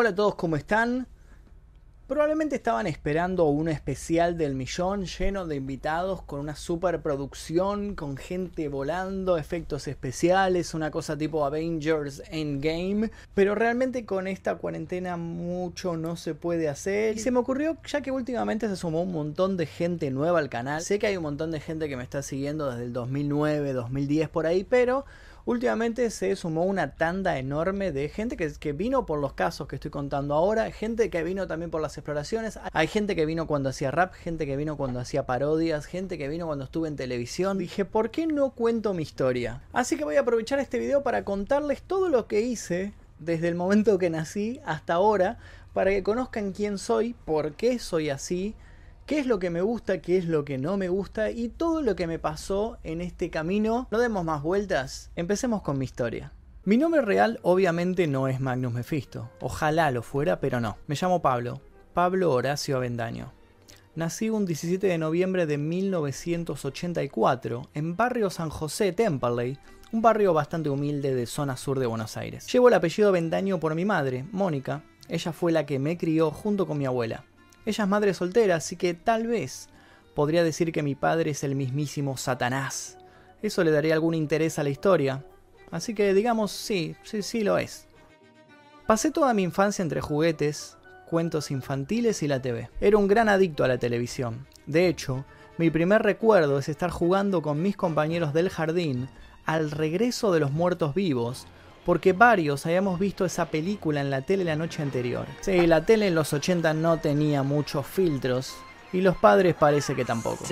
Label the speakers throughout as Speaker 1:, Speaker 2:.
Speaker 1: Hola a todos, ¿cómo están? Probablemente estaban esperando un especial del millón lleno de invitados con una superproducción, con gente volando, efectos especiales, una cosa tipo Avengers Endgame, pero realmente con esta cuarentena mucho no se puede hacer. Y se me ocurrió, ya que últimamente se sumó un montón de gente nueva al canal, sé que hay un montón de gente que me está siguiendo desde el 2009, 2010 por ahí, pero últimamente se sumó una tanda enorme de gente que, vino por los casos que estoy contando ahora, gente que vino también por las exploraciones, hay gente que vino cuando hacía rap, gente que vino cuando hacía parodias, gente que vino cuando estuve en televisión. Dije, ¿por qué no cuento mi historia? Así que voy a aprovechar este video para contarles todo lo que hice desde el momento que nací hasta ahora, para que conozcan quién soy, por qué soy así, qué es lo que me gusta, qué es lo que no me gusta y todo lo que me pasó en este camino. No demos más vueltas, empecemos con mi historia. Mi nombre real obviamente no es Magnus Mephisto, ojalá lo fuera, pero no. Me llamo Pablo, Pablo Horacio Avendaño. Nací un 17 de noviembre de 1984 en barrio San José Temperley, un barrio bastante humilde de zona sur de Buenos Aires. Llevo el apellido Avendaño por mi madre, Mónica. Ella fue la que me crió junto con mi abuela. Ella es madre soltera, así que tal vez podría decir que mi padre es el mismísimo Satanás. Eso le daría algún interés a la historia. Así que digamos, sí, sí, sí lo es. Pasé toda mi infancia entre juguetes, cuentos infantiles y la TV. Era un gran adicto a la televisión. De hecho, mi primer recuerdo es estar jugando con mis compañeros del jardín al regreso de los muertos vivos, porque varios habíamos visto esa película en la tele la noche anterior. Sí, la tele en los 80 no tenía muchos filtros. Y los padres parece que tampoco.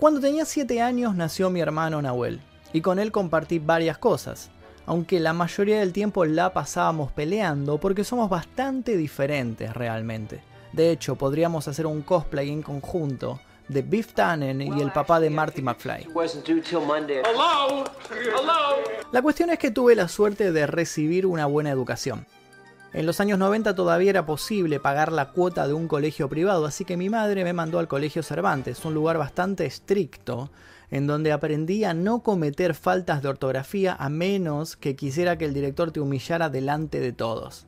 Speaker 1: Cuando tenía 7 años nació mi hermano Nahuel. Y con él compartí varias cosas. Aunque la mayoría del tiempo la pasábamos peleando porque somos bastante diferentes realmente. De hecho, podríamos hacer un cosplay en conjunto de Biff Tannen y el papá de Marty McFly. La cuestión es que tuve la suerte de recibir una buena educación. En los años 90 todavía era posible pagar la cuota de un colegio privado, así que mi madre me mandó al Colegio Cervantes, un lugar bastante estricto, en donde aprendí a no cometer faltas de ortografía a menos que quisiera que el director te humillara delante de todos.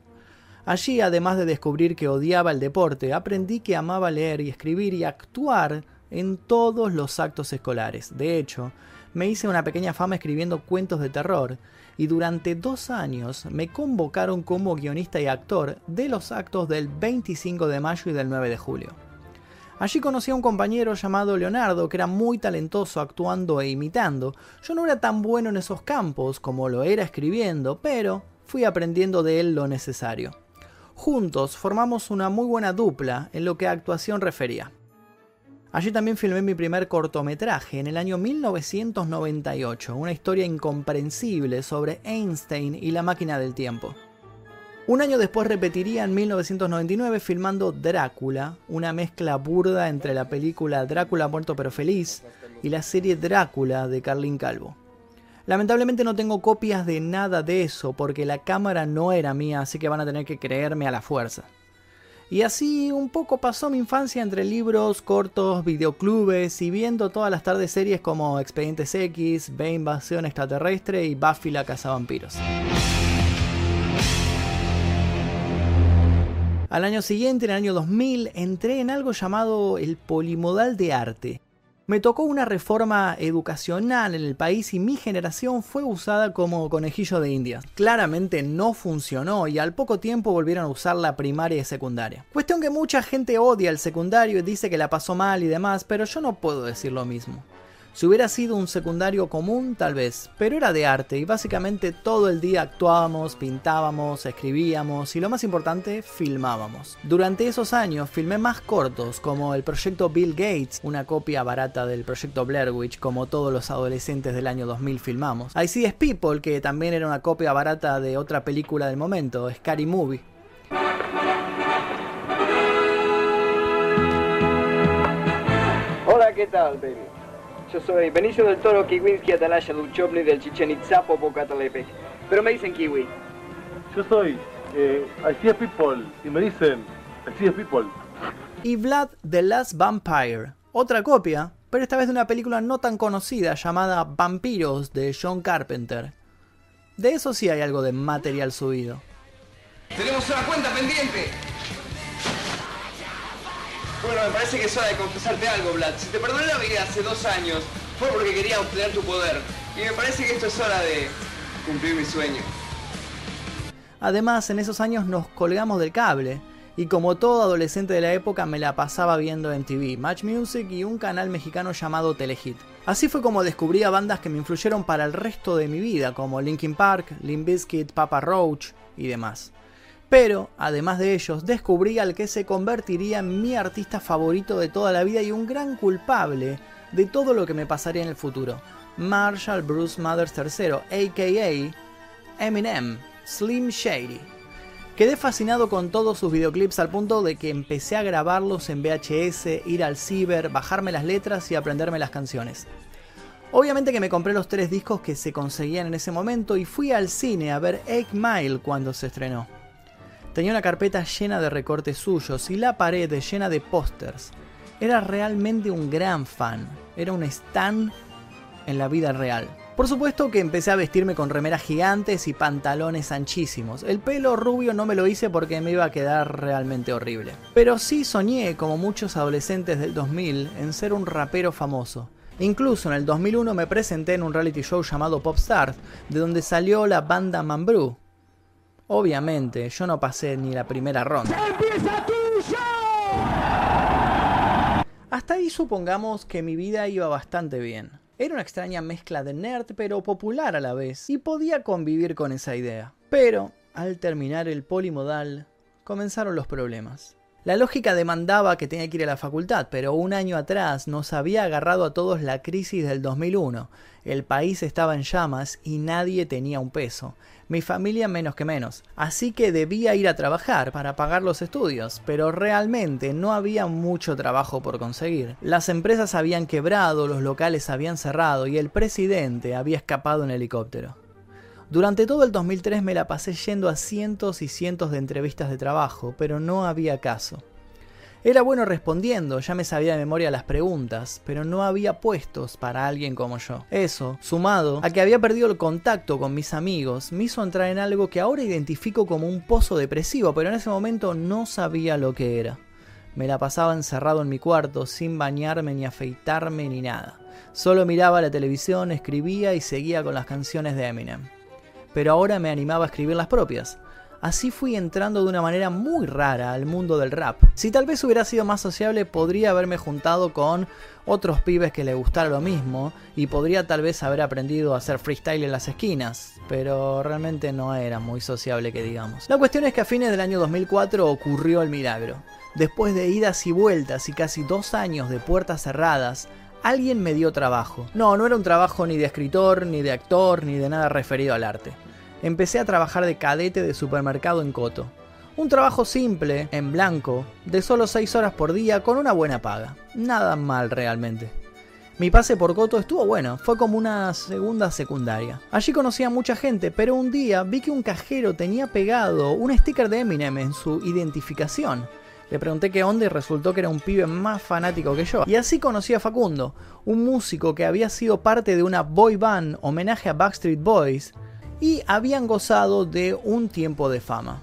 Speaker 1: Allí, además de descubrir que odiaba el deporte, aprendí que amaba leer y escribir y actuar en todos los actos escolares. De hecho, me hice una pequeña fama escribiendo cuentos de terror y durante dos años me convocaron como guionista y actor de los actos del 25 de mayo y del 9 de julio. Allí conocí a un compañero llamado Leonardo que era muy talentoso actuando e imitando. Yo no era tan bueno en esos campos como lo era escribiendo, pero fui aprendiendo de él lo necesario. Juntos formamos una muy buena dupla en lo que a actuación refería. Allí también filmé mi primer cortometraje en el año 1998, una historia incomprensible sobre Einstein y la máquina del tiempo. Un año después repetiría en 1999 filmando Drácula, una mezcla burda entre la película Drácula muerto pero feliz y la serie Drácula de Carlin Calvo. Lamentablemente no tengo copias de nada de eso porque la cámara no era mía, así que van a tener que creerme a la fuerza. Y así un poco pasó mi infancia entre libros, cortos, videoclubes y viendo todas las tardes series como Expedientes X, B Invasión Extraterrestre y Buffy la Cazavampiros. Al año siguiente, en el año 2000, entré en algo llamado el polimodal de arte. Me tocó una reforma educacional en el país y mi generación fue usada como conejillo de indias. Claramente no funcionó y al poco tiempo volvieron a usar la primaria y secundaria. Cuestión que mucha gente odia el secundario y dice que la pasó mal y demás, pero yo no puedo decir lo mismo. Si hubiera sido un secundario común, tal vez, pero era de arte y básicamente todo el día actuábamos, pintábamos, escribíamos y lo más importante, filmábamos. Durante esos años filmé más cortos como el proyecto Bill Gates, una copia barata del proyecto Blair Witch como todos los adolescentes del año 2000 filmamos. I See People, que también era una copia barata de otra película del momento, Scary Movie.
Speaker 2: Hola, ¿qué tal, baby? Yo soy Benicio del Toro Kiwinski Atalaya Duchovny del Chichen Itza Popocatépetl. Pero me dicen Kiwi.
Speaker 3: Yo soy eh, I See a People y me dicen I See a People.
Speaker 1: Y Vlad the Last Vampire, otra copia, pero esta vez de una película no tan conocida llamada Vampiros de John Carpenter. De eso sí hay algo de material subido.
Speaker 2: Tenemos una cuenta pendiente. Bueno, me parece que es hora de confesarte algo, Vlad. Si te perdoné la vida hace dos años, fue porque quería obtener tu poder. Y me parece que esto es hora de cumplir mi sueño.
Speaker 1: Además, en esos años nos colgamos del cable. Y como todo adolescente de la época me la pasaba viendo en TV, Match Music y un canal mexicano llamado Telehit. Así fue como descubrí a bandas que me influyeron para el resto de mi vida, como Linkin Park, Limp Bizkit, Papa Roach y demás. Pero, además de ellos, descubrí al que se convertiría en mi artista favorito de toda la vida y un gran culpable de todo lo que me pasaría en el futuro. Marshall Bruce Mathers III, aka Eminem, Slim Shady. Quedé fascinado con todos sus videoclips al punto de que empecé a grabarlos en VHS, ir al ciber, bajarme las letras y aprenderme las canciones. Obviamente que me compré los tres discos que se conseguían en ese momento y fui al cine a ver Egg Mile cuando se estrenó. Tenía una carpeta llena de recortes suyos y la pared llena de pósters. Era realmente un gran fan. Era un stan en la vida real. Por supuesto que empecé a vestirme con remeras gigantes y pantalones anchísimos. El pelo rubio no me lo hice porque me iba a quedar realmente horrible. Pero sí soñé, como muchos adolescentes del 2000, en ser un rapero famoso. Incluso en el 2001 me presenté en un reality show llamado Popstar, de donde salió la banda Mambrú. Obviamente, yo no pasé ni la primera ronda. Hasta ahí supongamos que mi vida iba bastante bien. Era una extraña mezcla de nerd pero popular a la vez, y podía convivir con esa idea. Pero, al terminar el polimodal, comenzaron los problemas. La lógica demandaba que tenía que ir a la facultad, pero un año atrás nos había agarrado a todos la crisis del 2001. El país estaba en llamas y nadie tenía un peso. Mi familia menos que menos. Así que debía ir a trabajar para pagar los estudios, pero realmente no había mucho trabajo por conseguir. Las empresas habían quebrado, los locales habían cerrado y el presidente había escapado en helicóptero. Durante todo el 2003 me la pasé yendo a cientos y cientos de entrevistas de trabajo, pero no había caso. Era bueno respondiendo, ya me sabía de memoria las preguntas, pero no había puestos para alguien como yo. Eso, sumado a que había perdido el contacto con mis amigos, me hizo entrar en algo que ahora identifico como un pozo depresivo, pero en ese momento no sabía lo que era. Me la pasaba encerrado en mi cuarto, sin bañarme ni afeitarme ni nada. Solo miraba la televisión, escribía y seguía con las canciones de Eminem pero ahora me animaba a escribir las propias. Así fui entrando de una manera muy rara al mundo del rap. Si tal vez hubiera sido más sociable, podría haberme juntado con otros pibes que le gustara lo mismo y podría tal vez haber aprendido a hacer freestyle en las esquinas, pero realmente no era muy sociable que digamos. La cuestión es que a fines del año 2004 ocurrió el milagro. Después de idas y vueltas y casi dos años de puertas cerradas, alguien me dio trabajo. No, no era un trabajo ni de escritor, ni de actor, ni de nada referido al arte. Empecé a trabajar de cadete de supermercado en Coto. Un trabajo simple, en blanco, de solo 6 horas por día con una buena paga. Nada mal realmente. Mi pase por Coto estuvo bueno, fue como una segunda secundaria. Allí conocí a mucha gente, pero un día vi que un cajero tenía pegado un sticker de Eminem en su identificación. Le pregunté qué onda y resultó que era un pibe más fanático que yo. Y así conocí a Facundo, un músico que había sido parte de una boy band homenaje a Backstreet Boys y habían gozado de un tiempo de fama.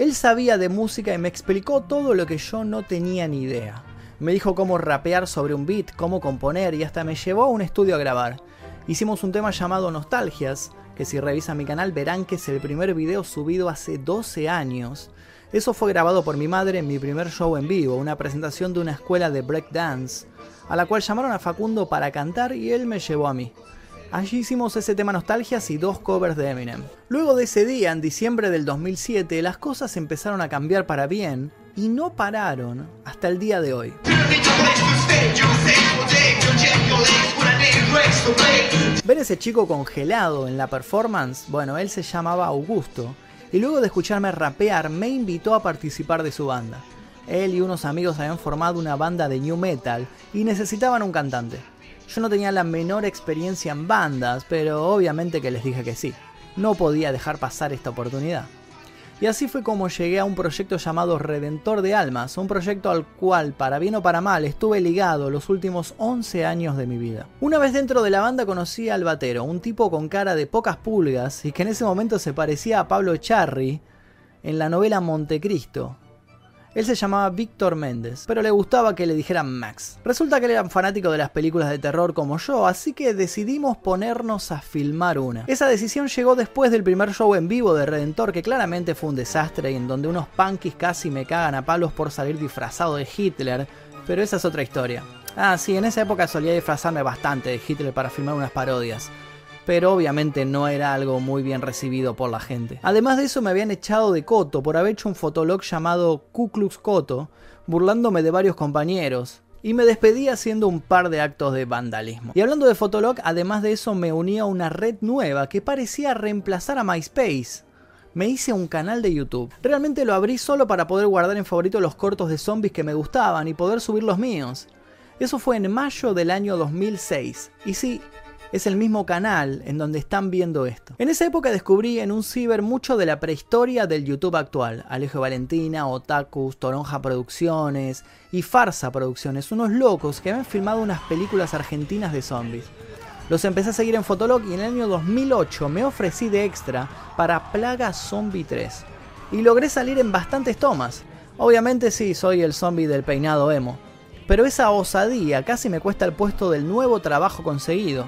Speaker 1: Él sabía de música y me explicó todo lo que yo no tenía ni idea. Me dijo cómo rapear sobre un beat, cómo componer y hasta me llevó a un estudio a grabar. Hicimos un tema llamado Nostalgias, que si revisan mi canal verán que es el primer video subido hace 12 años. Eso fue grabado por mi madre en mi primer show en vivo, una presentación de una escuela de breakdance, a la cual llamaron a Facundo para cantar y él me llevó a mí. Allí hicimos ese tema Nostalgias y dos covers de Eminem. Luego de ese día, en diciembre del 2007, las cosas empezaron a cambiar para bien y no pararon hasta el día de hoy. Ver ese chico congelado en la performance, bueno, él se llamaba Augusto, y luego de escucharme rapear me invitó a participar de su banda. Él y unos amigos habían formado una banda de new metal y necesitaban un cantante. Yo no tenía la menor experiencia en bandas, pero obviamente que les dije que sí. No podía dejar pasar esta oportunidad. Y así fue como llegué a un proyecto llamado Redentor de Almas, un proyecto al cual, para bien o para mal, estuve ligado los últimos 11 años de mi vida. Una vez dentro de la banda conocí al batero, un tipo con cara de pocas pulgas y que en ese momento se parecía a Pablo Charri en la novela Montecristo, él se llamaba Víctor Méndez, pero le gustaba que le dijeran Max. Resulta que él era fanático de las películas de terror como yo, así que decidimos ponernos a filmar una. Esa decisión llegó después del primer show en vivo de Redentor, que claramente fue un desastre y en donde unos punkis casi me cagan a palos por salir disfrazado de Hitler, pero esa es otra historia. Ah, sí, en esa época solía disfrazarme bastante de Hitler para filmar unas parodias pero obviamente no era algo muy bien recibido por la gente. Además de eso me habían echado de Coto por haber hecho un fotolog llamado Ku Klux Coto, burlándome de varios compañeros, y me despedí haciendo un par de actos de vandalismo. Y hablando de Fotolog, además de eso me uní a una red nueva que parecía reemplazar a MySpace. Me hice un canal de YouTube. Realmente lo abrí solo para poder guardar en favorito los cortos de zombies que me gustaban y poder subir los míos. Eso fue en mayo del año 2006. Y sí, es el mismo canal en donde están viendo esto. En esa época descubrí en un ciber mucho de la prehistoria del YouTube actual. Alejo Valentina, Otakus, Toronja Producciones y Farsa Producciones, unos locos que habían filmado unas películas argentinas de zombies. Los empecé a seguir en Fotolog y en el año 2008 me ofrecí de extra para Plaga Zombie 3. Y logré salir en bastantes tomas. Obviamente sí, soy el zombie del peinado emo. Pero esa osadía casi me cuesta el puesto del nuevo trabajo conseguido.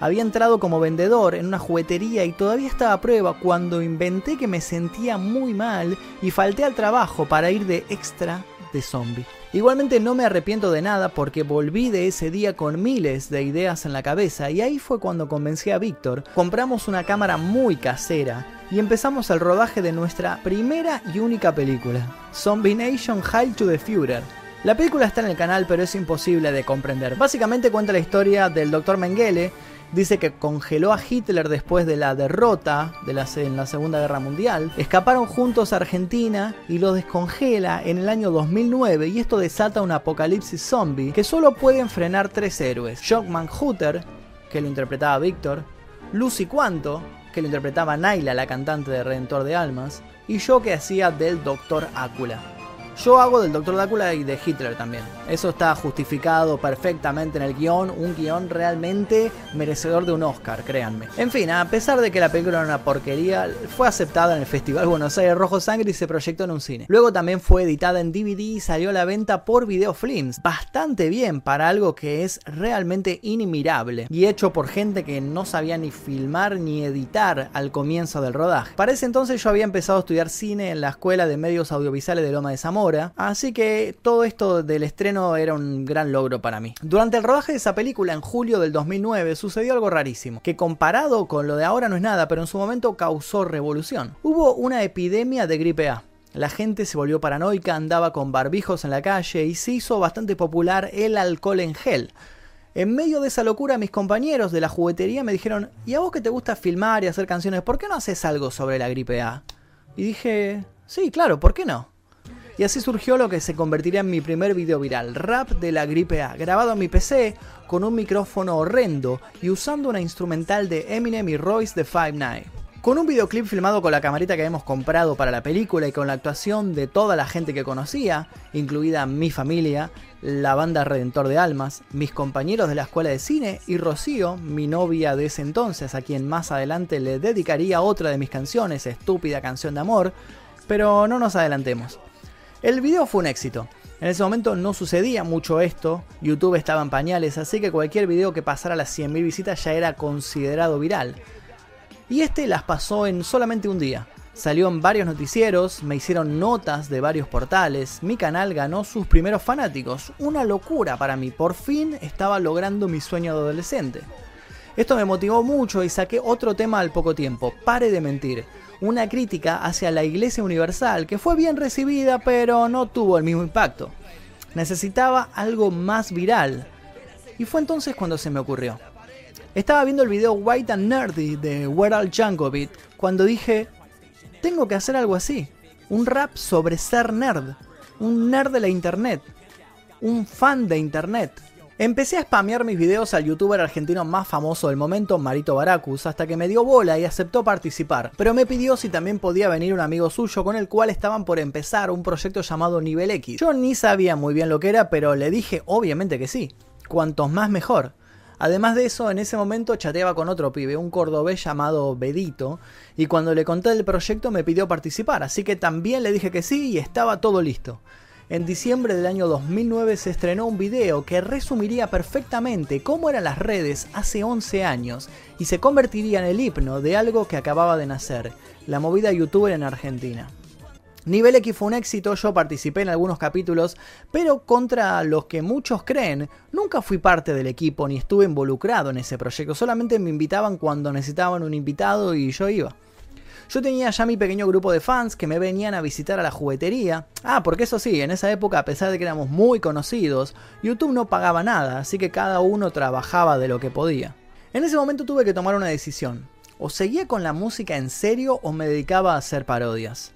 Speaker 1: Había entrado como vendedor en una juguetería y todavía estaba a prueba cuando inventé que me sentía muy mal y falté al trabajo para ir de extra de zombie. Igualmente no me arrepiento de nada porque volví de ese día con miles de ideas en la cabeza y ahí fue cuando convencí a Víctor, compramos una cámara muy casera y empezamos el rodaje de nuestra primera y única película, Zombie Nation High to the Führer. La película está en el canal pero es imposible de comprender. Básicamente cuenta la historia del Dr. Mengele, dice que congeló a Hitler después de la derrota de la, en la Segunda Guerra Mundial. Escaparon juntos a Argentina y lo descongela en el año 2009 y esto desata un apocalipsis zombie que solo pueden frenar tres héroes. Shockman Hutter, que lo interpretaba Víctor, Lucy Cuanto, que lo interpretaba Naila, la cantante de Redentor de Almas, y yo que hacía del Doctor Ácula. Yo hago del Doctor Drácula y de Hitler también. Eso está justificado perfectamente en el guion, un guion realmente merecedor de un Oscar, créanme. En fin, a pesar de que la película era una porquería, fue aceptada en el Festival Buenos Aires Rojo Sangre y se proyectó en un cine. Luego también fue editada en DVD y salió a la venta por Videofilms. Bastante bien para algo que es realmente inmirable y hecho por gente que no sabía ni filmar ni editar al comienzo del rodaje. Para ese entonces yo había empezado a estudiar cine en la Escuela de Medios Audiovisuales de Loma de Zamora así que todo esto del estreno era un gran logro para mí. Durante el rodaje de esa película en julio del 2009 sucedió algo rarísimo, que comparado con lo de ahora no es nada, pero en su momento causó revolución. Hubo una epidemia de gripe A. La gente se volvió paranoica, andaba con barbijos en la calle y se hizo bastante popular el alcohol en gel. En medio de esa locura, mis compañeros de la juguetería me dijeron, ¿y a vos que te gusta filmar y hacer canciones, por qué no haces algo sobre la gripe A? Y dije, sí, claro, ¿por qué no? Y así surgió lo que se convertiría en mi primer video viral, rap de la gripe A, grabado en mi PC con un micrófono horrendo y usando una instrumental de Eminem y Royce de Five Nine. Con un videoclip filmado con la camarita que hemos comprado para la película y con la actuación de toda la gente que conocía, incluida mi familia, la banda Redentor de Almas, mis compañeros de la escuela de cine y Rocío, mi novia de ese entonces, a quien más adelante le dedicaría otra de mis canciones, Estúpida canción de amor, pero no nos adelantemos. El video fue un éxito. En ese momento no sucedía mucho esto, YouTube estaba en pañales, así que cualquier video que pasara las 100.000 visitas ya era considerado viral. Y este las pasó en solamente un día. Salió en varios noticieros, me hicieron notas de varios portales, mi canal ganó sus primeros fanáticos. Una locura para mí, por fin estaba logrando mi sueño de adolescente. Esto me motivó mucho y saqué otro tema al poco tiempo, pare de mentir una crítica hacia la Iglesia Universal que fue bien recibida pero no tuvo el mismo impacto. Necesitaba algo más viral. Y fue entonces cuando se me ocurrió. Estaba viendo el video White and Nerdy de Weral Jankovic cuando dije, tengo que hacer algo así. Un rap sobre ser nerd. Un nerd de la internet. Un fan de internet. Empecé a spamear mis videos al youtuber argentino más famoso del momento, Marito Baracus, hasta que me dio bola y aceptó participar, pero me pidió si también podía venir un amigo suyo con el cual estaban por empezar un proyecto llamado Nivel X. Yo ni sabía muy bien lo que era, pero le dije obviamente que sí, cuantos más mejor. Además de eso, en ese momento chateaba con otro pibe, un cordobés llamado Bedito, y cuando le conté el proyecto me pidió participar, así que también le dije que sí y estaba todo listo. En diciembre del año 2009 se estrenó un video que resumiría perfectamente cómo eran las redes hace 11 años y se convertiría en el himno de algo que acababa de nacer, la movida youtuber en Argentina. Nivel X fue un éxito, yo participé en algunos capítulos, pero contra los que muchos creen, nunca fui parte del equipo ni estuve involucrado en ese proyecto, solamente me invitaban cuando necesitaban un invitado y yo iba. Yo tenía ya mi pequeño grupo de fans que me venían a visitar a la juguetería. Ah, porque eso sí, en esa época, a pesar de que éramos muy conocidos, YouTube no pagaba nada, así que cada uno trabajaba de lo que podía. En ese momento tuve que tomar una decisión. O seguía con la música en serio o me dedicaba a hacer parodias.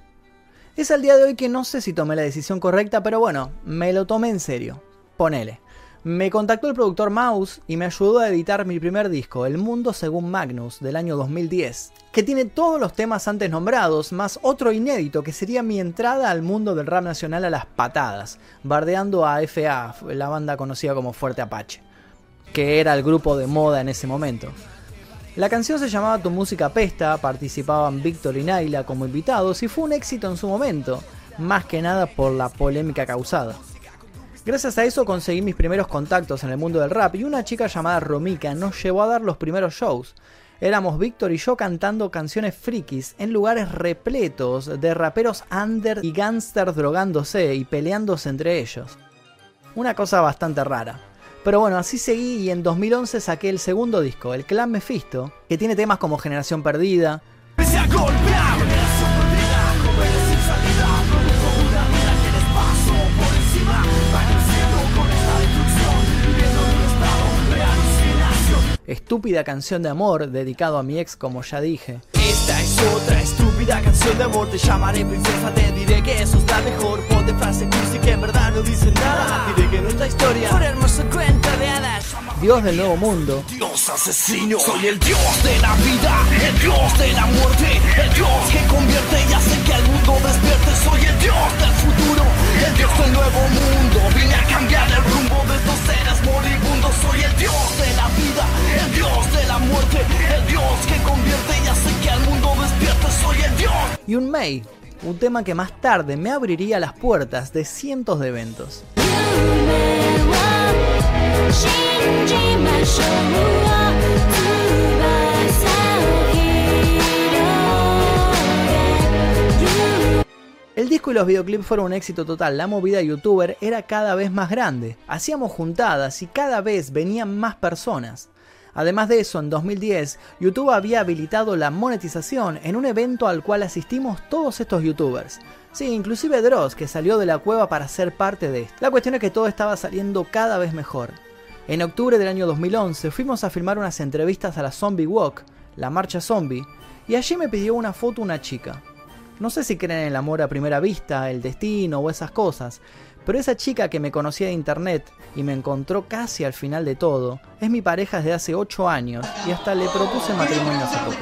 Speaker 1: Es al día de hoy que no sé si tomé la decisión correcta, pero bueno, me lo tomé en serio. Ponele. Me contactó el productor Mouse y me ayudó a editar mi primer disco, El Mundo según Magnus, del año 2010, que tiene todos los temas antes nombrados, más otro inédito que sería mi entrada al mundo del rap nacional a las patadas, bardeando a FA, la banda conocida como Fuerte Apache, que era el grupo de moda en ese momento. La canción se llamaba Tu música pesta, participaban Víctor y Naila como invitados y fue un éxito en su momento, más que nada por la polémica causada. Gracias a eso conseguí mis primeros contactos en el mundo del rap y una chica llamada Romika nos llevó a dar los primeros shows. Éramos Víctor y yo cantando canciones frikis en lugares repletos de raperos under y gangsters drogándose y peleándose entre ellos. Una cosa bastante rara. Pero bueno, así seguí y en 2011 saqué el segundo disco, El Clan Mephisto, que tiene temas como Generación Perdida, estúpida canción de amor dedicado a mi ex como ya dije.
Speaker 4: Esta es otra estúpida canción de amor Te llamaré princesa, te diré que eso es la mejor. Ponte frase cursi que en verdad no dice nada. Diré que nuestra historia fue hermoso cuento de hadas.
Speaker 1: Dios del nuevo mundo.
Speaker 4: Dios asesino Soy el Dios de la vida El Dios de la muerte El Dios que convierte y hace que el mundo despierte. Soy el Dios del futuro El Dios del nuevo mundo. Vine a cambiar el rumbo de estos seres moribundos Soy el Dios de la vida El Dios de la muerte El Dios que convierte y hace que el mundo despierte Soy el Dios
Speaker 1: Y un May un tema que más tarde me abriría las puertas de cientos de eventos. El disco y los videoclips fueron un éxito total, la movida youtuber era cada vez más grande, hacíamos juntadas y cada vez venían más personas. Además de eso, en 2010, YouTube había habilitado la monetización en un evento al cual asistimos todos estos youtubers. Sí, inclusive Dross, que salió de la cueva para ser parte de esto. La cuestión es que todo estaba saliendo cada vez mejor. En octubre del año 2011 fuimos a filmar unas entrevistas a la Zombie Walk, la marcha zombie, y allí me pidió una foto una chica. No sé si creen en el amor a primera vista, el destino o esas cosas, pero esa chica que me conocía de internet y me encontró casi al final de todo, es mi pareja desde hace 8 años y hasta le propuse matrimonio hace poco.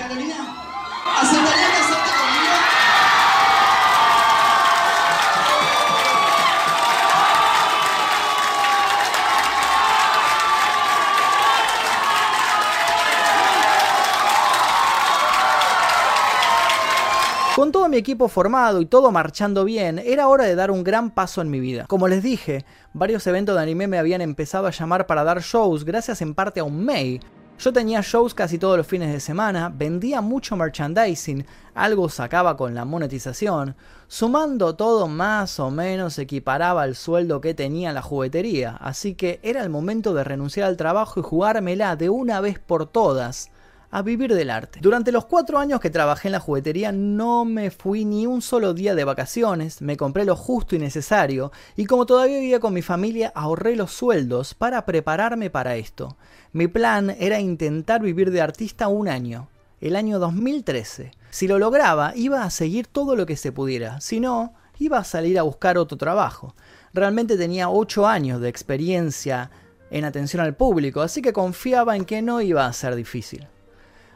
Speaker 1: Mi equipo formado y todo marchando bien, era hora de dar un gran paso en mi vida. Como les dije, varios eventos de anime me habían empezado a llamar para dar shows gracias en parte a un mail. Yo tenía shows casi todos los fines de semana, vendía mucho merchandising, algo sacaba con la monetización, sumando todo más o menos equiparaba el sueldo que tenía en la juguetería, así que era el momento de renunciar al trabajo y jugármela de una vez por todas a vivir del arte. Durante los cuatro años que trabajé en la juguetería no me fui ni un solo día de vacaciones, me compré lo justo y necesario y como todavía vivía con mi familia ahorré los sueldos para prepararme para esto. Mi plan era intentar vivir de artista un año, el año 2013. Si lo lograba iba a seguir todo lo que se pudiera, si no, iba a salir a buscar otro trabajo. Realmente tenía ocho años de experiencia en atención al público, así que confiaba en que no iba a ser difícil.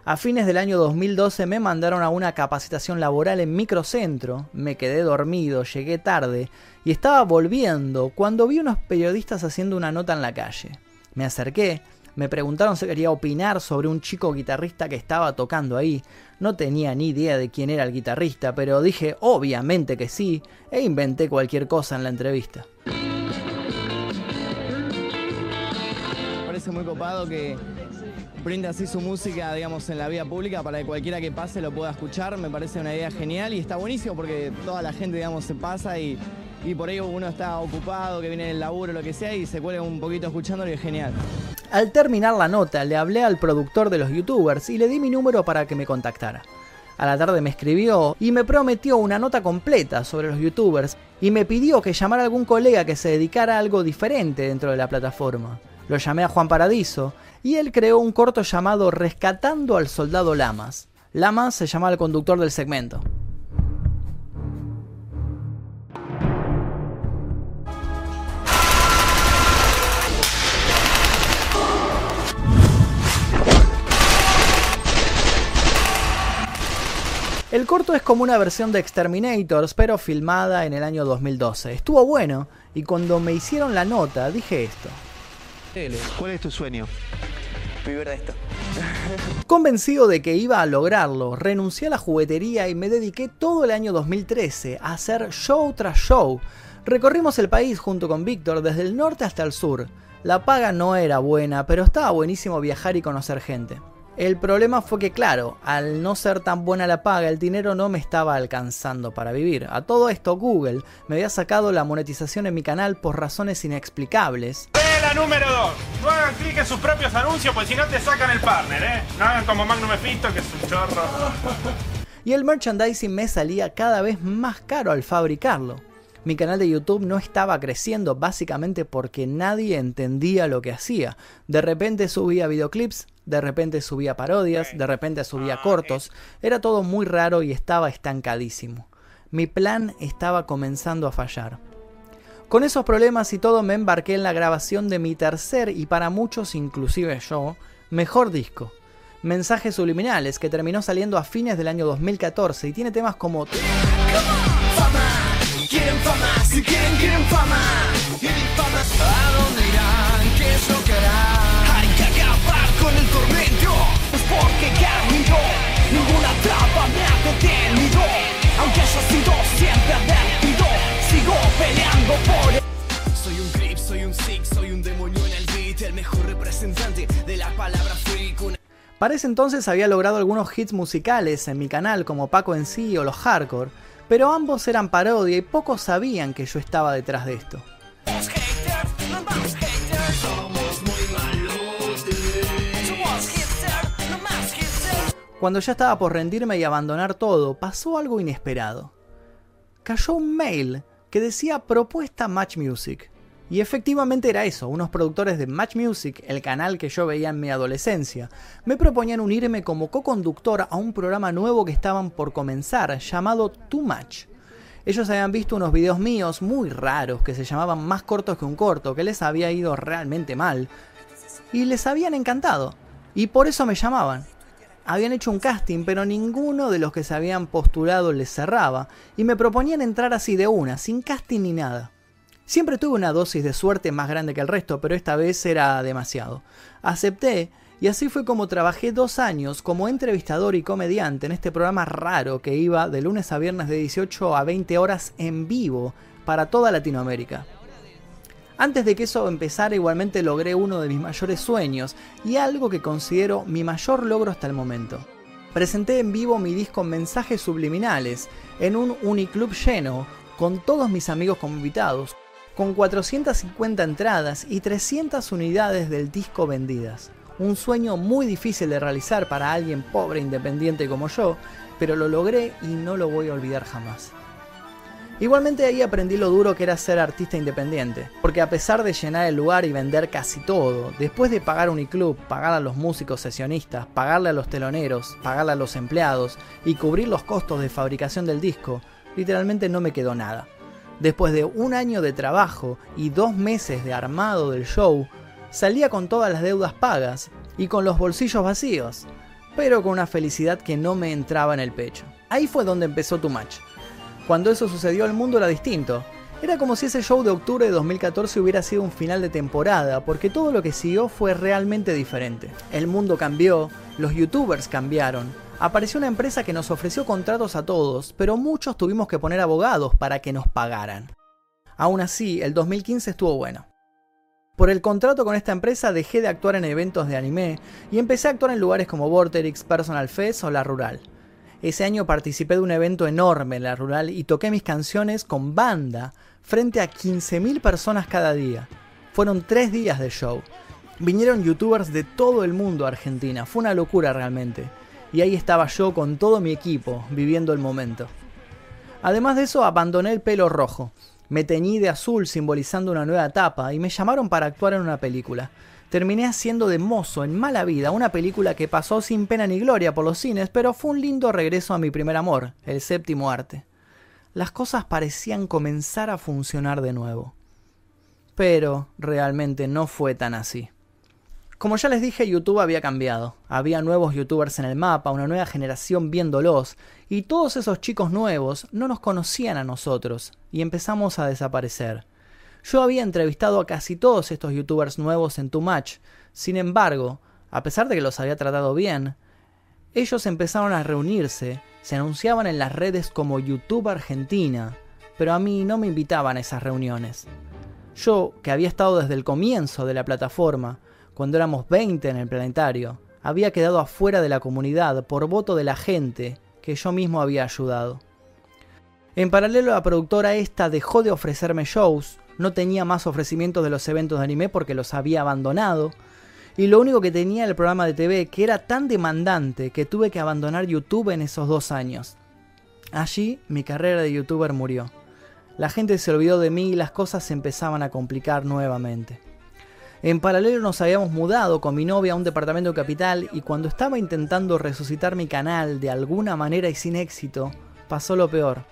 Speaker 1: A fines del año 2012 me mandaron a una capacitación laboral en microcentro, me quedé dormido, llegué tarde y estaba volviendo cuando vi unos periodistas haciendo una nota en la calle. Me acerqué, me preguntaron si quería opinar sobre un chico guitarrista que estaba tocando ahí. No tenía ni idea de quién era el guitarrista, pero dije obviamente que sí e inventé cualquier cosa en la entrevista.
Speaker 5: Parece muy copado que brinda así su música, digamos, en la vía pública para que cualquiera que pase lo pueda escuchar. Me parece una idea genial y está buenísimo porque toda la gente, digamos, se pasa y, y por ahí uno está ocupado, que viene del laburo, lo que sea, y se cuelga un poquito escuchándolo y es genial.
Speaker 1: Al terminar la nota, le hablé al productor de los youtubers y le di mi número para que me contactara. A la tarde me escribió y me prometió una nota completa sobre los youtubers y me pidió que llamara a algún colega que se dedicara a algo diferente dentro de la plataforma. Lo llamé a Juan Paradiso y él creó un corto llamado Rescatando al Soldado Lamas. Lamas se llama el conductor del segmento. El corto es como una versión de Exterminators, pero filmada en el año 2012. Estuvo bueno, y cuando me hicieron la nota dije esto.
Speaker 6: ¿Cuál es tu sueño?
Speaker 1: Convencido de que iba a lograrlo, renuncié a la juguetería y me dediqué todo el año 2013 a hacer show tras show. Recorrimos el país junto con Víctor desde el norte hasta el sur. La paga no era buena, pero estaba buenísimo viajar y conocer gente. El problema fue que, claro, al no ser tan buena la paga, el dinero no me estaba alcanzando para vivir. A todo esto, Google me había sacado la monetización en mi canal por razones inexplicables.
Speaker 7: Regla número 2. No hagan clic en sus propios anuncios, pues si no te sacan el partner, ¿eh? No hagan como Magnum Mephisto, que es un chorro.
Speaker 1: Y el merchandising me salía cada vez más caro al fabricarlo. Mi canal de YouTube no estaba creciendo básicamente porque nadie entendía lo que hacía. De repente subía videoclips, de repente subía parodias, de repente subía cortos. Era todo muy raro y estaba estancadísimo. Mi plan estaba comenzando a fallar. Con esos problemas y todo me embarqué en la grabación de mi tercer y para muchos, inclusive yo, mejor disco. Mensajes subliminales que terminó saliendo a fines del año 2014 y tiene temas como Para ese entonces había logrado algunos hits musicales en mi canal como Paco en sí o los Hardcore, pero ambos eran parodia y pocos sabían que yo estaba detrás de esto. Cuando ya estaba por rendirme y abandonar todo, pasó algo inesperado. Cayó un mail que decía propuesta Match Music. Y efectivamente era eso, unos productores de Match Music, el canal que yo veía en mi adolescencia, me proponían unirme como co-conductor a un programa nuevo que estaban por comenzar, llamado Too Much. Ellos habían visto unos videos míos muy raros que se llamaban Más cortos que un corto, que les había ido realmente mal, y les habían encantado, y por eso me llamaban. Habían hecho un casting, pero ninguno de los que se habían postulado les cerraba, y me proponían entrar así de una, sin casting ni nada. Siempre tuve una dosis de suerte más grande que el resto, pero esta vez era demasiado. Acepté y así fue como trabajé dos años como entrevistador y comediante en este programa raro que iba de lunes a viernes de 18 a 20 horas en vivo para toda Latinoamérica. Antes de que eso empezara igualmente logré uno de mis mayores sueños y algo que considero mi mayor logro hasta el momento. Presenté en vivo mi disco Mensajes Subliminales en un uniclub lleno, con todos mis amigos como invitados, con 450 entradas y 300 unidades del disco vendidas. Un sueño muy difícil de realizar para alguien pobre e independiente como yo, pero lo logré y no lo voy a olvidar jamás. Igualmente ahí aprendí lo duro que era ser artista independiente, porque a pesar de llenar el lugar y vender casi todo, después de pagar Uniclub, pagar a los músicos sesionistas, pagarle a los teloneros, pagarle a los empleados y cubrir los costos de fabricación del disco, literalmente no me quedó nada. Después de un año de trabajo y dos meses de armado del show, Salía con todas las deudas pagas y con los bolsillos vacíos, pero con una felicidad que no me entraba en el pecho. Ahí fue donde empezó tu match. Cuando eso sucedió el mundo era distinto. Era como si ese show de octubre de 2014 hubiera sido un final de temporada, porque todo lo que siguió fue realmente diferente. El mundo cambió, los youtubers cambiaron, apareció una empresa que nos ofreció contratos a todos, pero muchos tuvimos que poner abogados para que nos pagaran. Aún así, el 2015 estuvo bueno. Por el contrato con esta empresa dejé de actuar en eventos de anime y empecé a actuar en lugares como Vorterix, Personal Fest o La Rural. Ese año participé de un evento enorme en La Rural y toqué mis canciones con banda frente a 15.000 personas cada día. Fueron tres días de show. Vinieron youtubers de todo el mundo a Argentina, fue una locura realmente y ahí estaba yo con todo mi equipo, viviendo el momento. Además de eso, abandoné el pelo rojo, me teñí de azul simbolizando una nueva etapa y me llamaron para actuar en una película. Terminé haciendo de mozo en Mala Vida, una película que pasó sin pena ni gloria por los cines, pero fue un lindo regreso a mi primer amor, el séptimo arte. Las cosas parecían comenzar a funcionar de nuevo. Pero realmente no fue tan así. Como ya les dije, YouTube había cambiado. Había nuevos youtubers en el mapa, una nueva generación viéndolos, y todos esos chicos nuevos no nos conocían a nosotros, y empezamos a desaparecer. Yo había entrevistado a casi todos estos youtubers nuevos en Too Much, sin embargo, a pesar de que los había tratado bien, ellos empezaron a reunirse, se anunciaban en las redes como YouTube Argentina, pero a mí no me invitaban a esas reuniones. Yo, que había estado desde el comienzo de la plataforma, cuando éramos 20 en el planetario, había quedado afuera de la comunidad por voto de la gente que yo mismo había ayudado. En paralelo, la productora esta dejó de ofrecerme shows, no tenía más ofrecimientos de los eventos de anime porque los había abandonado, y lo único que tenía el programa de TV que era tan demandante que tuve que abandonar YouTube en esos dos años. Allí mi carrera de youtuber murió. La gente se olvidó de mí y las cosas se empezaban a complicar nuevamente. En paralelo nos habíamos mudado con mi novia a un departamento capital y cuando estaba intentando resucitar mi canal de alguna manera y sin éxito, pasó lo peor.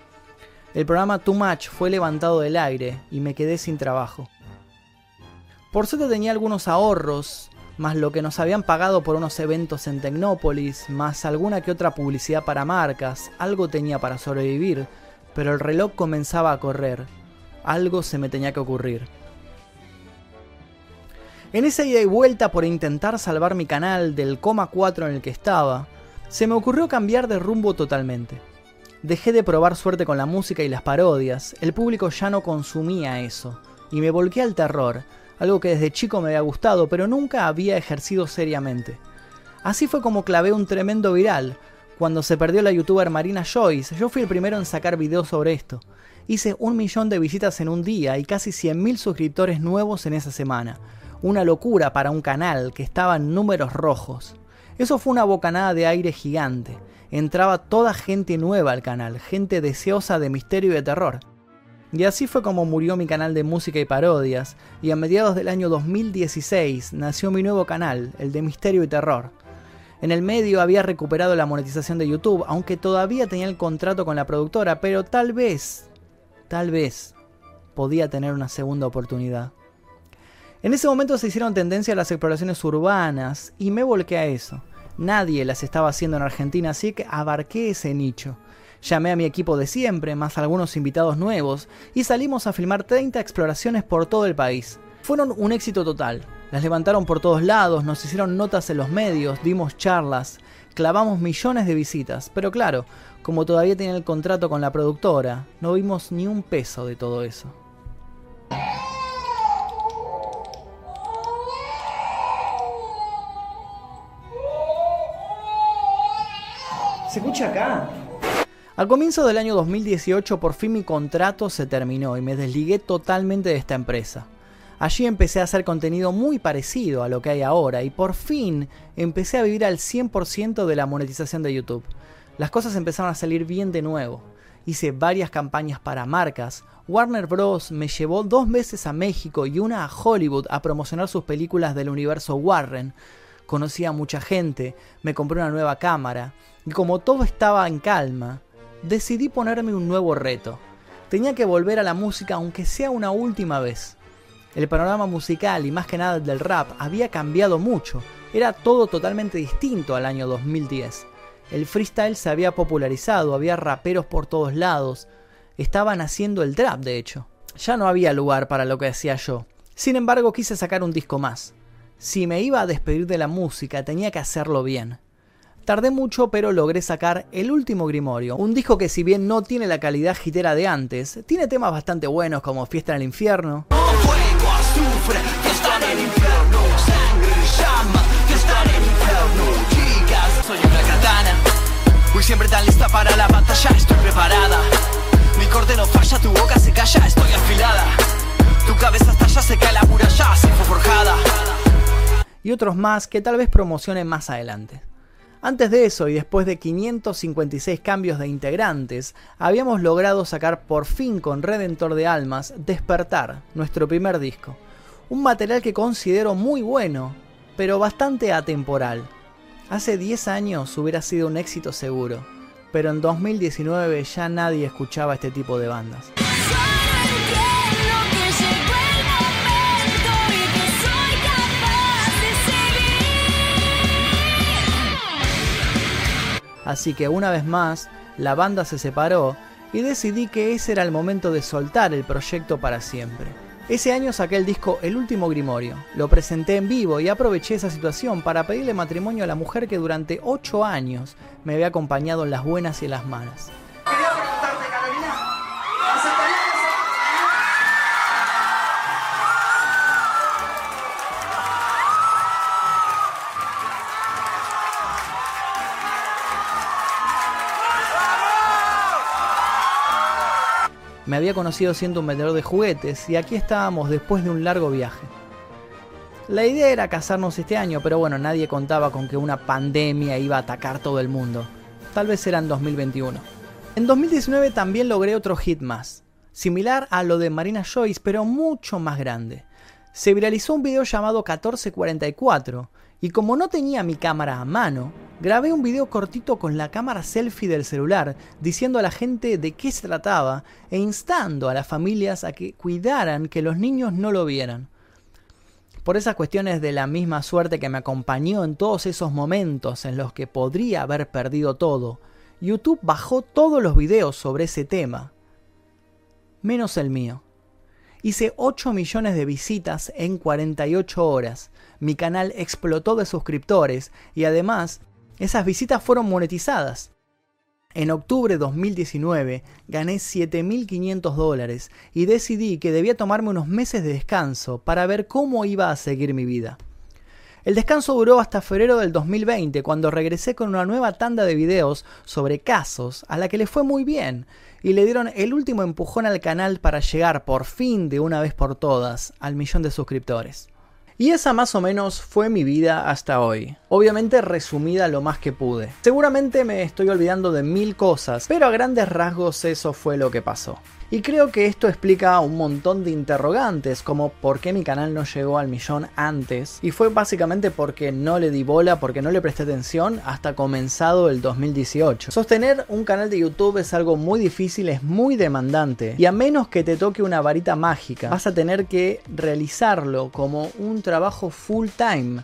Speaker 1: El programa Too Much fue levantado del aire y me quedé sin trabajo. Por suerte tenía algunos ahorros, más lo que nos habían pagado por unos eventos en Tecnópolis, más alguna que otra publicidad para marcas, algo tenía para sobrevivir, pero el reloj comenzaba a correr. Algo se me tenía que ocurrir. En esa ida y vuelta por intentar salvar mi canal del coma 4 en el que estaba, se me ocurrió cambiar de rumbo totalmente. Dejé de probar suerte con la música y las parodias, el público ya no consumía eso, y me volqué al terror, algo que desde chico me había gustado, pero nunca había ejercido seriamente. Así fue como clavé un tremendo viral. Cuando se perdió la youtuber Marina Joyce, yo fui el primero en sacar videos sobre esto. Hice un millón de visitas en un día y casi 100.000 suscriptores nuevos en esa semana una locura para un canal que estaba en números rojos. Eso fue una bocanada de aire gigante. Entraba toda gente nueva al canal, gente deseosa de misterio y de terror. Y así fue como murió mi canal de música y parodias, y a mediados del año 2016 nació mi nuevo canal, el de misterio y terror. En el medio había recuperado la monetización de YouTube, aunque todavía tenía el contrato con la productora, pero tal vez, tal vez, podía tener una segunda oportunidad. En ese momento se hicieron tendencia a las exploraciones urbanas y me volqué a eso. Nadie las estaba haciendo en Argentina, así que abarqué ese nicho. Llamé a mi equipo de siempre, más algunos invitados nuevos, y salimos a filmar 30 exploraciones por todo el país. Fueron un éxito total. Las levantaron por todos lados, nos hicieron notas en los medios, dimos charlas, clavamos millones de visitas, pero claro, como todavía tenía el contrato con la productora, no vimos ni un peso de todo eso. ¿Se escucha acá? Al comienzo del año 2018 por fin mi contrato se terminó y me desligué totalmente de esta empresa. Allí empecé a hacer contenido muy parecido a lo que hay ahora y por fin empecé a vivir al 100% de la monetización de YouTube. Las cosas empezaron a salir bien de nuevo. Hice varias campañas para marcas. Warner Bros. me llevó dos veces a México y una a Hollywood a promocionar sus películas del universo Warren. Conocí a mucha gente, me compré una nueva cámara y como todo estaba en calma, decidí ponerme un nuevo reto. Tenía que volver a la música aunque sea una última vez. El panorama musical y más que nada el del rap había cambiado mucho, era todo totalmente distinto al año 2010. El freestyle se había popularizado, había raperos por todos lados, estaban haciendo el trap de hecho. Ya no había lugar para lo que hacía yo. Sin embargo, quise sacar un disco más. Si me iba a despedir de la música, tenía que hacerlo bien. Tardé mucho, pero logré sacar El último Grimorio, un disco que si bien no tiene la calidad gitera de antes, tiene temas bastante buenos como Fiesta en el Infierno,
Speaker 4: Fuego, azufre, fiesta en el infierno Sangre, llama, fiesta en el infierno Chicas, soy una katana Voy siempre tan lista para la batalla, estoy preparada Mi corte no falla, tu
Speaker 1: y otros más que tal vez promocione más adelante. Antes de eso y después de 556 cambios de integrantes, habíamos logrado sacar por fin con Redentor de Almas Despertar, nuestro primer disco. Un material que considero muy bueno, pero bastante atemporal. Hace 10 años hubiera sido un éxito seguro, pero en 2019 ya nadie escuchaba este tipo de bandas. Así que una vez más, la banda se separó y decidí que ese era el momento de soltar el proyecto para siempre. Ese año saqué el disco El último Grimorio, lo presenté en vivo y aproveché esa situación para pedirle matrimonio a la mujer que durante 8 años me había acompañado en las buenas y en las malas. Me había conocido siendo un vendedor de juguetes y aquí estábamos después de un largo viaje. La idea era casarnos este año, pero bueno, nadie contaba con que una pandemia iba a atacar todo el mundo. Tal vez era en 2021. En 2019 también logré otro hit más, similar a lo de Marina Joyce, pero mucho más grande. Se viralizó un video llamado 1444, y como no tenía mi cámara a mano, grabé un video cortito con la cámara selfie del celular, diciendo a la gente de qué se trataba e instando a las familias a que cuidaran que los niños no lo vieran. Por esas cuestiones de la misma suerte que me acompañó en todos esos momentos en los que podría haber perdido todo, YouTube bajó todos los videos sobre ese tema, menos el mío. Hice 8 millones de visitas en 48 horas. Mi canal explotó de suscriptores y además esas visitas fueron monetizadas. En octubre de 2019 gané 7.500 dólares y decidí que debía tomarme unos meses de descanso para ver cómo iba a seguir mi vida. El descanso duró hasta febrero del 2020 cuando regresé con una nueva tanda de videos sobre casos a la que le fue muy bien y le dieron el último empujón al canal para llegar por fin de una vez por todas al millón de suscriptores. Y esa más o menos fue mi vida hasta hoy. Obviamente resumida lo más que pude. Seguramente me estoy olvidando de mil cosas, pero a grandes rasgos eso fue lo que pasó. Y creo que esto explica un montón de interrogantes, como por qué mi canal no llegó al millón antes. Y fue básicamente porque no le di bola, porque no le presté atención hasta comenzado el 2018. Sostener un canal de YouTube es algo muy difícil, es muy demandante. Y a menos que te toque una varita mágica, vas a tener que realizarlo como un trabajo full time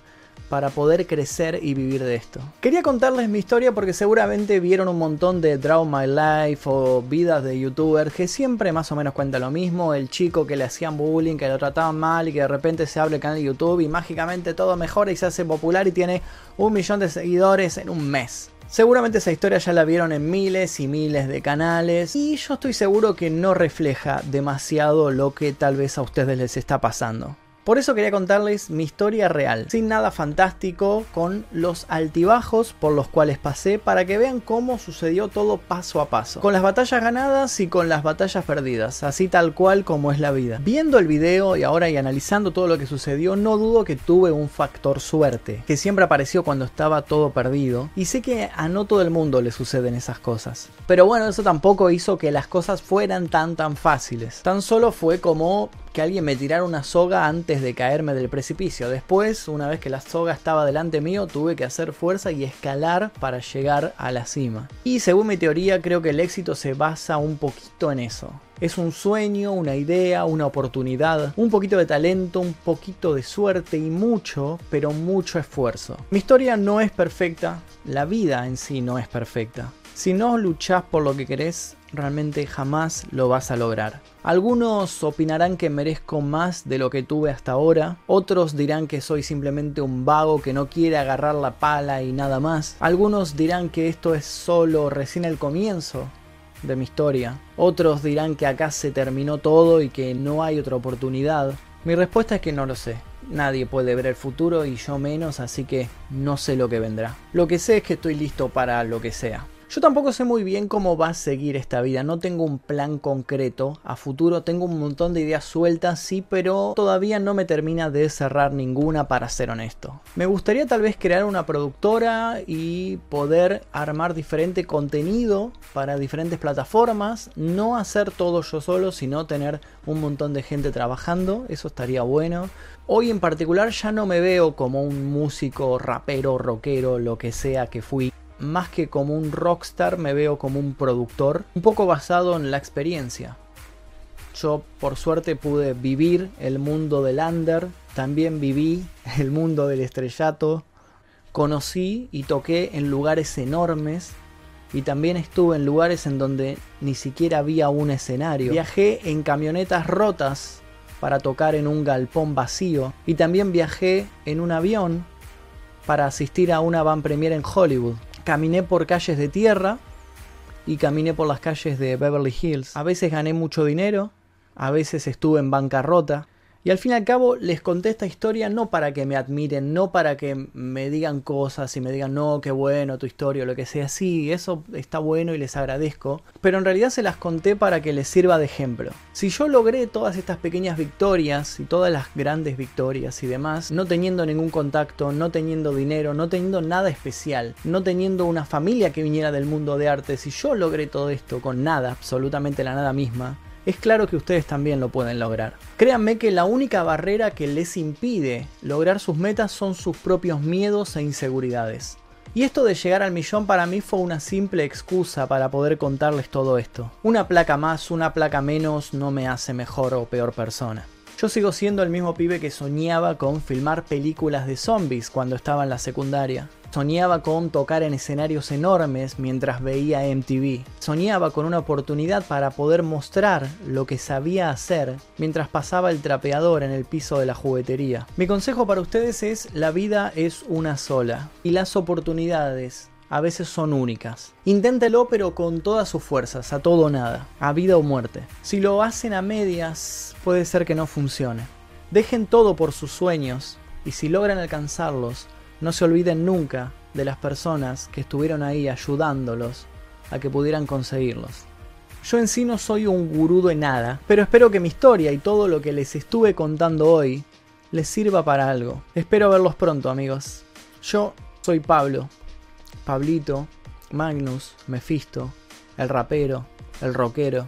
Speaker 1: para poder crecer y vivir de esto. Quería contarles mi historia porque seguramente vieron un montón de Draw My Life o vidas de youtubers que siempre más o menos cuenta lo mismo, el chico que le hacían bullying, que lo trataban mal y que de repente se abre el canal de YouTube y mágicamente todo mejora y se hace popular y tiene un millón de seguidores en un mes. Seguramente esa historia ya la vieron en miles y miles de canales y yo estoy seguro que no refleja demasiado lo que tal vez a ustedes les está pasando. Por eso quería contarles mi historia real, sin nada fantástico, con los altibajos por los cuales pasé para que vean cómo sucedió todo paso a paso. Con las batallas ganadas y con las batallas perdidas, así tal cual como es la vida. Viendo el video y ahora y analizando todo lo que sucedió, no dudo que tuve un factor suerte, que siempre apareció cuando estaba todo perdido, y sé que a no todo el mundo le suceden esas cosas. Pero bueno, eso tampoco hizo que las cosas fueran tan tan fáciles. Tan solo fue como que alguien me tirara una soga antes de caerme del precipicio. Después, una vez que la soga estaba delante mío, tuve que hacer fuerza y escalar para llegar a la cima. Y según mi teoría, creo que el éxito se basa un poquito en eso. Es un sueño, una idea, una oportunidad, un poquito de talento, un poquito de suerte y mucho, pero mucho esfuerzo. Mi historia no es perfecta, la vida en sí no es perfecta. Si no luchás por lo que querés, realmente jamás lo vas a lograr. Algunos opinarán que merezco más de lo que tuve hasta ahora, otros dirán que soy simplemente un vago que no quiere agarrar la pala y nada más. Algunos dirán que esto es solo recién el comienzo de mi historia. Otros dirán que acá se terminó todo y que no hay otra oportunidad. Mi respuesta es que no lo sé. Nadie puede ver el futuro y yo menos, así que no sé lo que vendrá. Lo que sé es que estoy listo para lo que sea. Yo tampoco sé muy bien cómo va a seguir esta vida, no tengo un plan concreto a futuro, tengo un montón de ideas sueltas, sí, pero todavía no me termina de cerrar ninguna para ser honesto. Me gustaría tal vez crear una productora y poder armar diferente contenido para diferentes plataformas, no hacer todo yo solo, sino tener un montón de gente trabajando, eso estaría bueno. Hoy en particular ya no me veo como un músico, rapero, rockero, lo que sea que fui más que como un rockstar me veo como un productor, un poco basado en la experiencia. Yo por suerte pude vivir el mundo del under, también viví el mundo del estrellato, conocí y toqué en lugares enormes y también estuve en lugares en donde ni siquiera había un escenario. Viajé en camionetas rotas para tocar en un galpón vacío y también viajé en un avión para asistir a una van premier en Hollywood caminé por calles de tierra y caminé por las calles de Beverly Hills. A veces gané mucho dinero, a veces estuve en bancarrota. Y al fin y al cabo les conté esta historia no para que me admiren, no para que me digan cosas y me digan, no, qué bueno tu historia lo que sea. Sí, eso está bueno y les agradezco. Pero en realidad se las conté para que les sirva de ejemplo. Si yo logré todas estas pequeñas victorias y todas las grandes victorias y demás, no teniendo ningún contacto, no teniendo dinero, no teniendo nada especial, no teniendo una familia que viniera del mundo de arte, si yo logré todo esto con nada, absolutamente la nada misma, es claro que ustedes también lo pueden lograr. Créanme que la única barrera que les impide lograr sus metas son sus propios miedos e inseguridades. Y esto de llegar al millón para mí fue una simple excusa para poder contarles todo esto. Una placa más, una placa menos no me hace mejor o peor persona. Yo sigo siendo el mismo pibe que soñaba con filmar películas de zombies cuando estaba en la secundaria. Soñaba con tocar en escenarios enormes mientras veía MTV. Soñaba con una oportunidad para poder mostrar lo que sabía hacer mientras pasaba el trapeador en el piso de la juguetería. Mi consejo para ustedes es la vida es una sola y las oportunidades a veces son únicas. Inténtelo pero con todas sus fuerzas, a todo o nada, a vida o muerte. Si lo hacen a medias, puede ser que no funcione. Dejen todo por sus sueños y si logran alcanzarlos, no se olviden nunca de las personas que estuvieron ahí ayudándolos a que pudieran conseguirlos. Yo en sí no soy un gurú de nada, pero espero que mi historia y todo lo que les estuve contando hoy les sirva para algo. Espero verlos pronto amigos. Yo soy Pablo, Pablito, Magnus, Mephisto, el rapero, el rockero,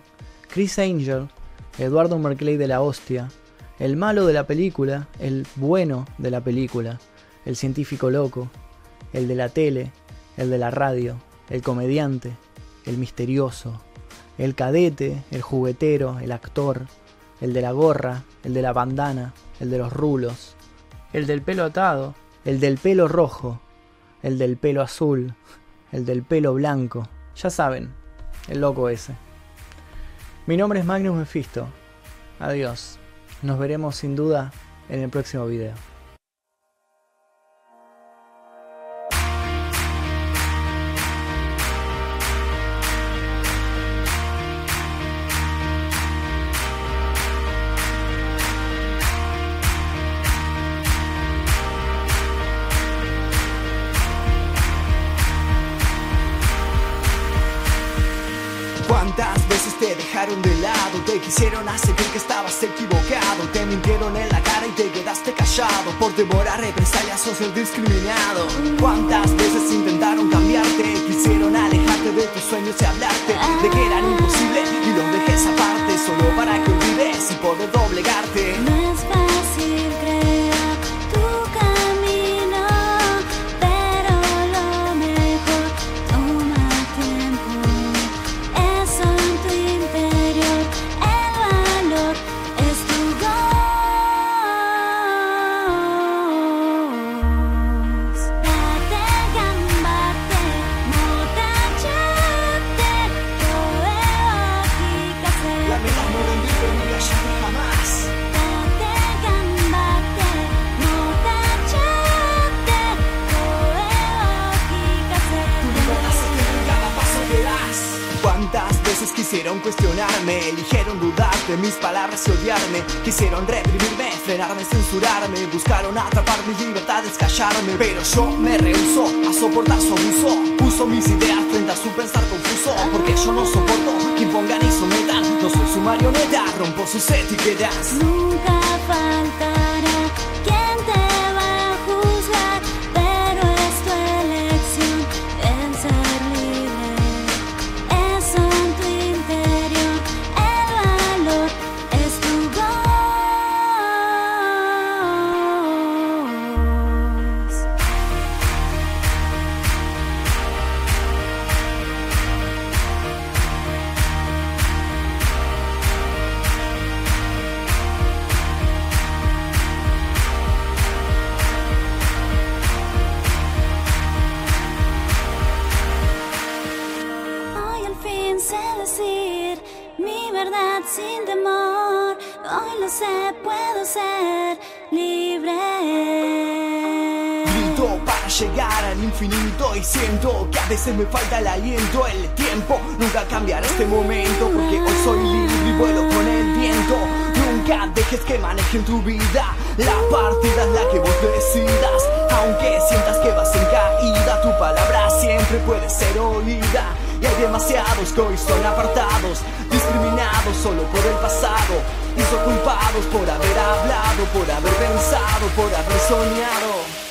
Speaker 1: Chris Angel, Eduardo Merclay de la hostia, el malo de la película, el bueno de la película, el científico loco, el de la tele, el de la radio, el comediante, el misterioso, el cadete, el juguetero, el actor, el de la gorra, el de la bandana, el de los rulos, el del pelo atado, el del pelo rojo, el del pelo azul, el del pelo blanco. Ya saben, el loco ese. Mi nombre es Magnus Mephisto. Adiós. Nos veremos sin duda en el próximo video.
Speaker 4: Por temor a represalias o ser discriminado ¿Cuántas veces intentaron cambiarte? Quisieron alejarte de tus sueños y hablarte De que eran imposibles de mis palabras y odiarme. Quisieron reprimirme, frenarme, censurarme. Buscaron atrapar mis libertades, callarme. Pero yo me rehuso a soportar su abuso. Puso mis ideas frente a su pensar confuso. Porque yo no soporto que impongan y sometan. No soy su marioneta, rompo sus etiquetas.
Speaker 8: Nunca
Speaker 4: llegar al infinito y siento que a veces me falta el aliento, el tiempo. Nunca cambiará este momento porque hoy soy libre y vuelo con el viento. Nunca dejes que manejen tu vida. La partida es la que vos decidas. Aunque sientas que vas en caída, tu palabra siempre puede ser oída. Y hay demasiados que hoy son apartados, discriminados solo por el pasado. Y son culpados por haber hablado, por haber pensado, por haber soñado.